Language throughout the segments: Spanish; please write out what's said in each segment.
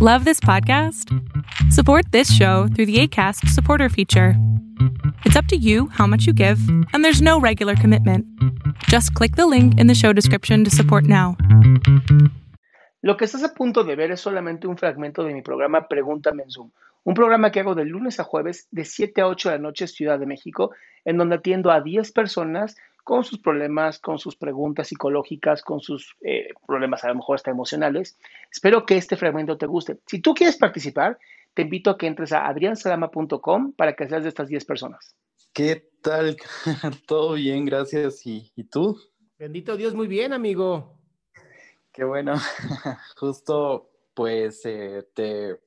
Love this podcast? Support this show through the ACAST supporter feature. It's up to you how much you give, and there's no regular commitment. Just click the link in the show description to support now. Lo que estás a punto de ver es solamente un fragmento de mi programa Pregúntame en Zoom, un programa que hago de lunes a jueves de 7 a 8 de la noche Ciudad de México, en donde atiendo a 10 personas con sus problemas, con sus preguntas psicológicas, con sus eh, problemas a lo mejor hasta emocionales. Espero que este fragmento te guste. Si tú quieres participar, te invito a que entres a adriansalama.com para que seas de estas 10 personas. ¿Qué tal? Todo bien, gracias. ¿Y, ¿Y, tú? Bendito Dios, muy bien, amigo. Qué bueno. Justo, pues, eh, te,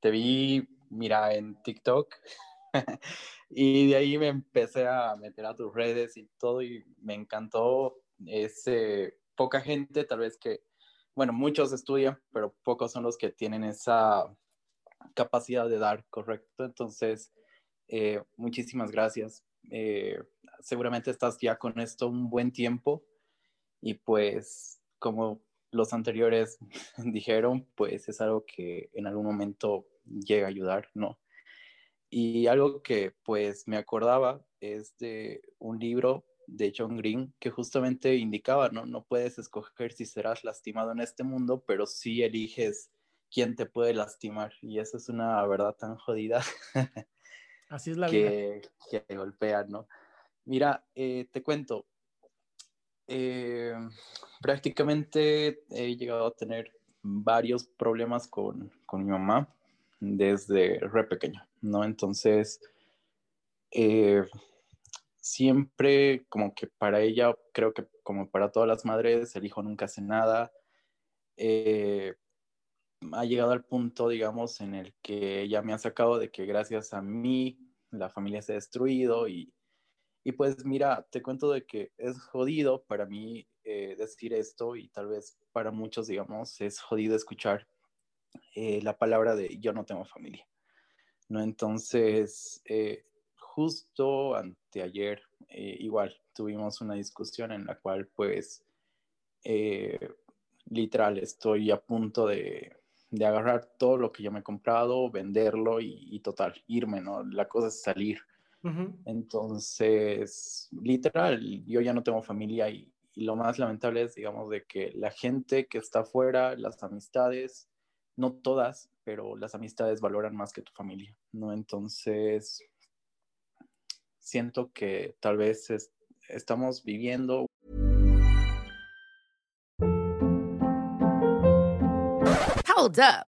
te vi, mira, en TikTok. y de ahí me empecé a meter a tus redes y todo y me encantó. ese poca gente, tal vez que, bueno, muchos estudian, pero pocos son los que tienen esa capacidad de dar, ¿correcto? Entonces, eh, muchísimas gracias. Eh, seguramente estás ya con esto un buen tiempo y pues como los anteriores dijeron, pues es algo que en algún momento llega a ayudar, ¿no? Y algo que pues me acordaba es de un libro de John Green que justamente indicaba, ¿no? No puedes escoger si serás lastimado en este mundo, pero sí eliges quién te puede lastimar. Y eso es una verdad tan jodida. Así es la que, vida. Que te golpea, ¿no? Mira, eh, te cuento. Eh, prácticamente he llegado a tener varios problemas con, con mi mamá desde re pequeño, ¿no? Entonces, eh, siempre como que para ella, creo que como para todas las madres, el hijo nunca hace nada. Eh, ha llegado al punto, digamos, en el que ella me ha sacado de que gracias a mí la familia se ha destruido y, y pues mira, te cuento de que es jodido para mí eh, decir esto y tal vez para muchos, digamos, es jodido escuchar eh, la palabra de yo no tengo familia. ¿no? Entonces, eh, justo anteayer, eh, igual, tuvimos una discusión en la cual, pues, literal, estoy a punto de, de, agarrar todo lo que yo me he comprado, venderlo y, total, irme, ¿no? La cosa es salir. Entonces, literal, yo ya no tengo familia y, y, lo más lamentable es, digamos, de que la gente que está afuera, las amistades, no todas, pero las amistades valoran más que tu familia, ¿no? Entonces, siento que tal vez es, estamos viviendo. Hold up.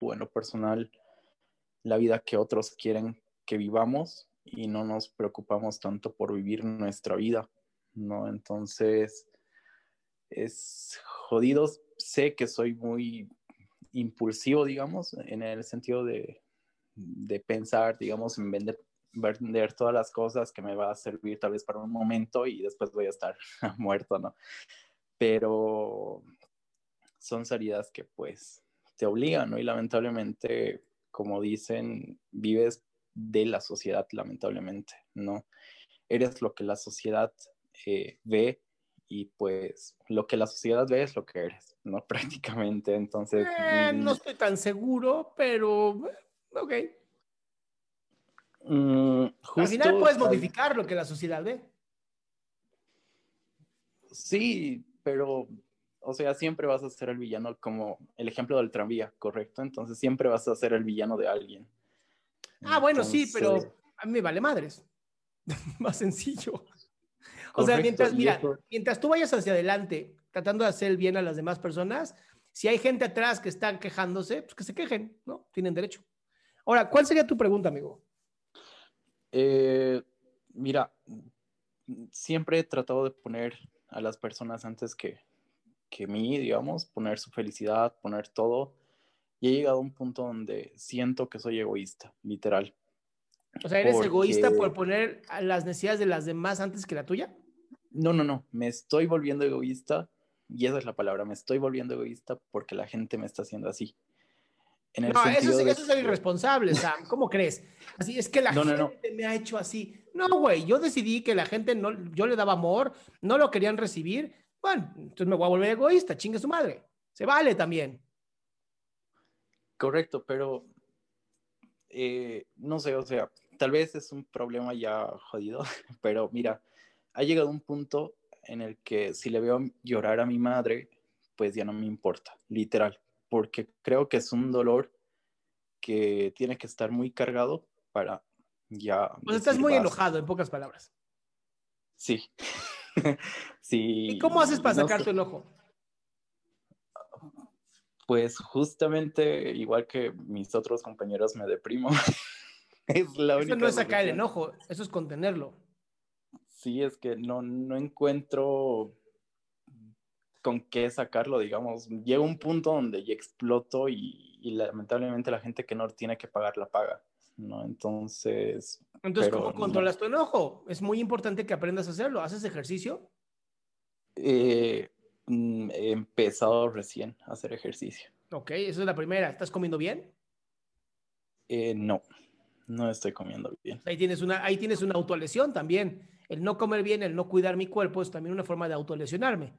Bueno, personal, la vida que otros quieren que vivamos y no nos preocupamos tanto por vivir nuestra vida, ¿no? Entonces, es jodido. Sé que soy muy impulsivo, digamos, en el sentido de, de pensar, digamos, en vender vender todas las cosas que me va a servir tal vez para un momento y después voy a estar muerto, ¿no? Pero son salidas que pues te obligan, ¿no? Y lamentablemente, como dicen, vives de la sociedad, lamentablemente, ¿no? Eres lo que la sociedad eh, ve y pues lo que la sociedad ve es lo que eres, ¿no? Prácticamente, entonces... Eh, no mm, estoy tan seguro, pero... Ok. Mm, Al final puedes modificar lo que la sociedad ve. Sí, pero, o sea, siempre vas a ser el villano como el ejemplo del tranvía, ¿correcto? Entonces siempre vas a ser el villano de alguien. Ah, bueno, sí, pero a mí me vale madres. Más sencillo. O sea, mientras, mira, eso- mientras tú vayas hacia adelante tratando de hacer el bien a las demás personas, si hay gente atrás que están quejándose, pues que se quejen, ¿no? Tienen derecho. Ahora, ¿cuál sería tu pregunta, amigo? Eh, mira, siempre he tratado de poner a las personas antes que, que mí, digamos, poner su felicidad, poner todo. Y he llegado a un punto donde siento que soy egoísta, literal. O sea, ¿eres Porque- egoísta por poner las necesidades de las demás antes que la tuya? No, no, no, me estoy volviendo egoísta, y esa es la palabra, me estoy volviendo egoísta porque la gente me está haciendo así. En el No, eso, sí- de eso es irresponsable, Sam. ¿Cómo crees? Así es que la No, no, no. gente me ha hecho así. No, güey, yo decidí que la gente no, yo le daba amor, no lo querían recibir. Bueno, entonces me voy a volver egoísta, chingue su madre. Se vale también. Correcto, pero eh, no sé, o sea, tal vez es un problema ya jodido, pero mira, ha llegado un punto en el que si le veo llorar a mi madre, pues ya no me importa, literal, porque creo que es un dolor que tiene que estar muy cargado para ya... Pues estás muy basta. enojado, en pocas palabras. Sí. sí. ¿Y cómo haces para no sacar sé. tu enojo? Pues justamente igual que mis otros compañeros me deprimo. es la única Eso no es sacar el enojo, eso es contenerlo. Sí, es que no, no encuentro con qué sacarlo, digamos. Llega un punto donde ya exploto y, y lamentablemente la gente que no tiene que pagar la paga, ¿no? Entonces, Entonces, Pero ¿cómo no. controlas tu enojo? Es muy importante que aprendas a hacerlo. ¿Haces ejercicio? eh, mm, he empezado recién a hacer ejercicio. Ok, esa es la primera. ¿Estás comiendo bien? Eh, no, no estoy comiendo bien. Ahí tienes una, ahí tienes una autolesión también. El no comer bien, el no cuidar mi cuerpo es también una forma de autolesionarme.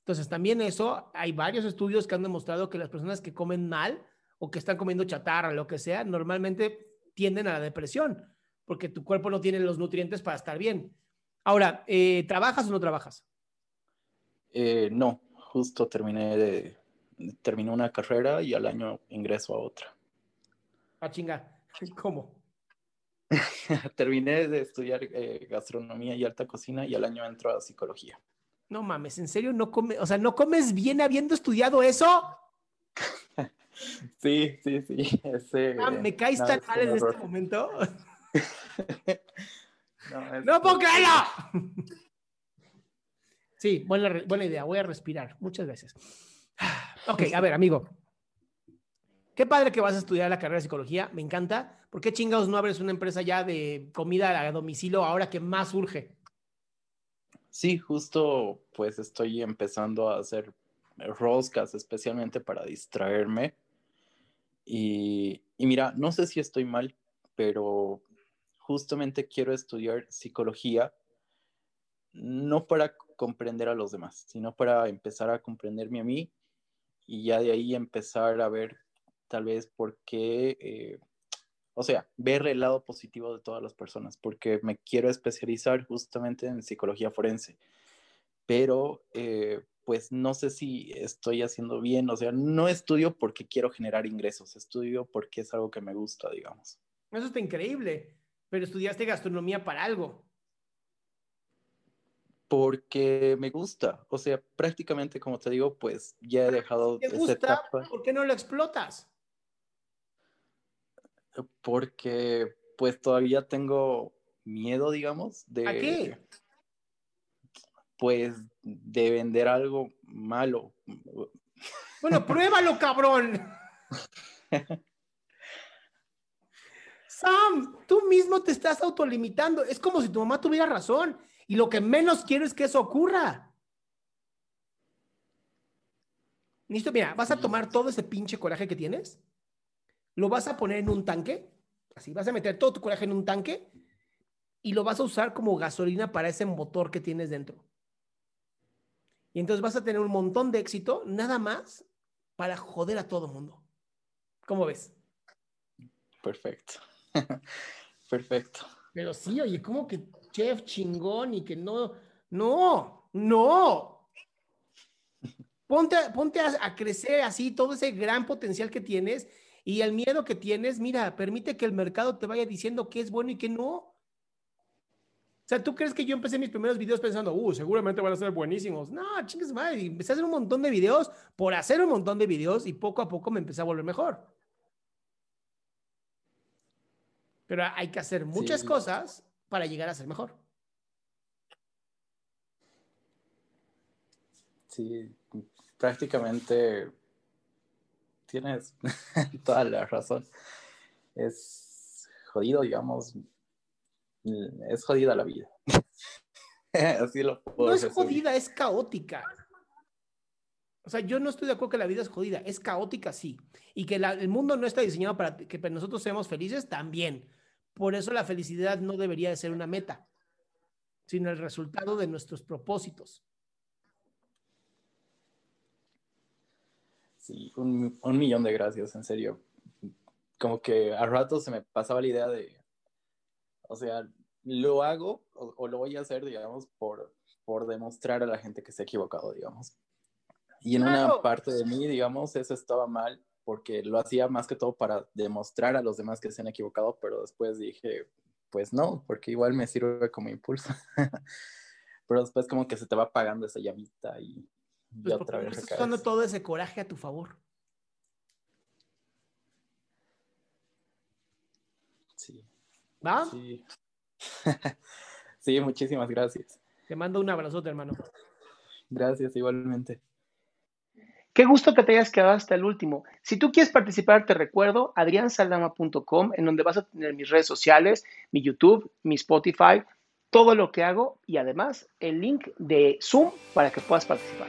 Entonces, también eso, hay varios estudios que han demostrado que las personas que comen mal o que están comiendo chatarra, lo que sea, normalmente tienden a la depresión, porque tu cuerpo no tiene los nutrientes para estar bien. Ahora, eh, ¿trabajas o no trabajas? Eh, no, justo terminé de terminé una carrera y al año ingreso a otra. Ah, chinga. ¿Cómo? terminé de estudiar eh, gastronomía y alta cocina y al año entro a psicología. No mames, ¿en serio no comes? O sea, ¿no comes bien habiendo estudiado eso? Sí, sí, sí. Ese, Ah, me caes no, tan mal en este momento. No, es- ¡No puedo creerlo! Sí, buena, buena idea. Voy a respirar. Muchas gracias. Ok, a ver, amigo. Qué padre que vas a estudiar la carrera de psicología. Me encanta. ¿Por qué chingados no abres una empresa ya de comida a domicilio ahora que más urge? Sí, justo pues estoy empezando a hacer roscas especialmente para distraerme. Y, mira, no sé si estoy mal, pero justamente quiero estudiar psicología no para comprender a los demás, sino para empezar a comprenderme a mí y ya de ahí empezar a ver tal vez por qué, eh, o sea, ver el lado positivo de todas las personas, porque me quiero especializar justamente en psicología forense, pero eh, pues no sé si estoy haciendo bien, o sea, no estudio porque quiero generar ingresos, estudio porque es algo que me gusta, digamos. Eso está increíble. Pero estudiaste gastronomía para algo. Porque me gusta, o sea, prácticamente como te digo, pues ya he dejado ¿Te esa gusta? etapa ¿Por qué no lo explotas? porque pues todavía tengo miedo, digamos, de... ¿A qué? Pues de vender algo malo. Bueno, pruébalo, cabrón. Sam, tú mismo te estás autolimitando. Es como si tu mamá tuviera razón. Y lo que menos quiero es que eso ocurra. Listo, mira, vas a tomar todo ese pinche coraje que tienes, lo vas a poner en un tanque, así, vas a meter todo tu coraje en un tanque y lo vas a usar como gasolina para ese motor que tienes dentro. Y entonces vas a tener un montón de éxito, nada más para joder a todo mundo. ¿Cómo ves? Perfecto. Perfecto. Pero sí, oye, ¿cómo que chef chingón y que no? No, no. Ponte, ponte a, a crecer así todo ese gran potencial que tienes y el miedo que tienes, mira, permite que el mercado te vaya diciendo qué es bueno y qué no. O sea, ¿tú crees que yo empecé mis primeros videos pensando, uh, seguramente van a ser buenísimos? No, chingues madre. Empecé a hacer un montón de videos por hacer un montón de videos y poco a poco me empecé a volver mejor. Pero hay que hacer muchas Sí. cosas para llegar a ser mejor. Sí, prácticamente tienes toda la razón. Es jodido, digamos. Es jodida la vida. Así lo puedo No es resumir. jodida, es caótica. O sea, yo no estoy de acuerdo que la vida es jodida, es caótica, sí. Y que la- el mundo no está diseñado para que nosotros seamos felices, también. Por eso la felicidad no debería de ser una meta, sino el resultado de nuestros propósitos. Sí, un, un millón de gracias, en serio. Como que a rato se me pasaba la idea de, o sea, lo hago o, o lo voy a hacer, digamos, por, por demostrar a la gente que se ha equivocado, digamos. Y en Claro. una parte de mí, digamos, eso estaba mal porque lo hacía más que todo para demostrar a los demás que se han equivocado, pero después dije, pues no, porque igual me sirve como impulso. pero después como que se te va apagando esa llamita y, Pues otra porque no vez estás usando todo ese coraje a tu favor. Sí. ¿Va? Sí. sí, muchísimas gracias. Te mando un abrazote, hermano. Gracias igualmente. Qué gusto que te hayas quedado hasta el último. Si tú quieres participar, te recuerdo adriansaldama.com, en donde vas a tener mis redes sociales, mi YouTube, mi Spotify, todo lo que hago y además el link de Zoom para que puedas participar.